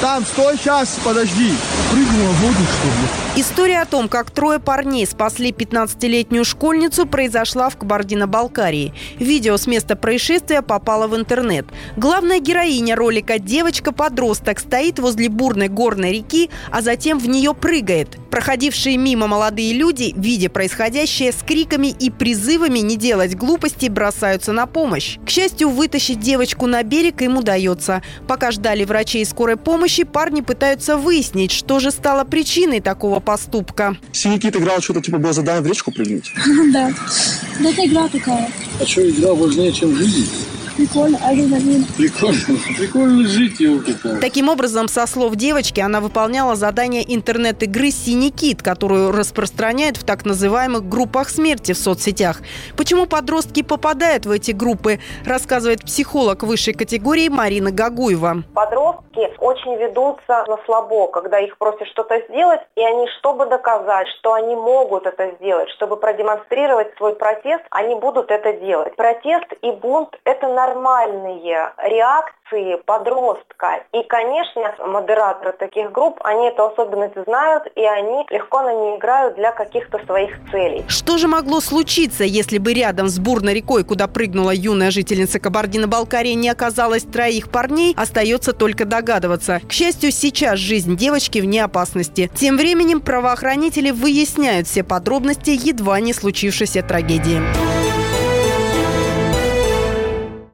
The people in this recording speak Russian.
Там, стой, сейчас, подожди. Прыгнула в воду, что ли? История о том, как трое парней спасли 15-летнюю школьницу, произошла в Кабардино-Балкарии. Видео с места происшествия попало в интернет. Главная героиня ролика девочка-подросток стоит возле бурной горной реки, а затем в нее прыгает. Проходившие мимо молодые люди, видя происходящее, с криками и призывами не делать глупостей, бросаются на помощь. К счастью, вытащить девочку на берег им удается. Пока ждали врачей скорой помощи, парни пытаются выяснить, что же стало причиной такого поступка. Синий играл, что-то типа было задание в речку прыгнуть. Да. Да это игра такая. А что, игра важнее, чем жизнь? Прикольно, адреналин. Прикольно. Прикольно жить, елки-то. Таким образом, со слов девочки, она выполняла задание интернет-игры «Синий кит», которую распространяют в так называемых группах смерти в соцсетях. Почему подростки попадают в эти группы, рассказывает психолог высшей категории Марина Гагуева. Подростки очень ведутся на слабо, когда их просят что-то сделать, и они, чтобы доказать, что они могут это сделать, чтобы продемонстрировать свой протест, они будут это делать. Протест и бунт – это нормальные реакции подростка. И, конечно, модераторы таких групп, они эту особенность знают, и они легко на ней играют для каких-то своих целей. Что же могло случиться, если бы рядом с бурной рекой, куда прыгнула юная жительница Кабардино-Балкарии, не оказалось троих парней, остается только догадываться. К счастью, сейчас жизнь девочки вне опасности. Тем временем правоохранители выясняют все подробности едва не случившейся трагедии.